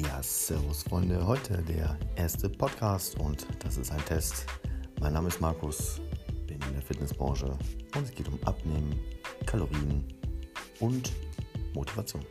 Ja, Servus Freunde, heute der erste Podcast und das ist ein Test. Mein Name ist Markus, bin in der Fitnessbranche und es geht um Abnehmen, Kalorien und Motivation.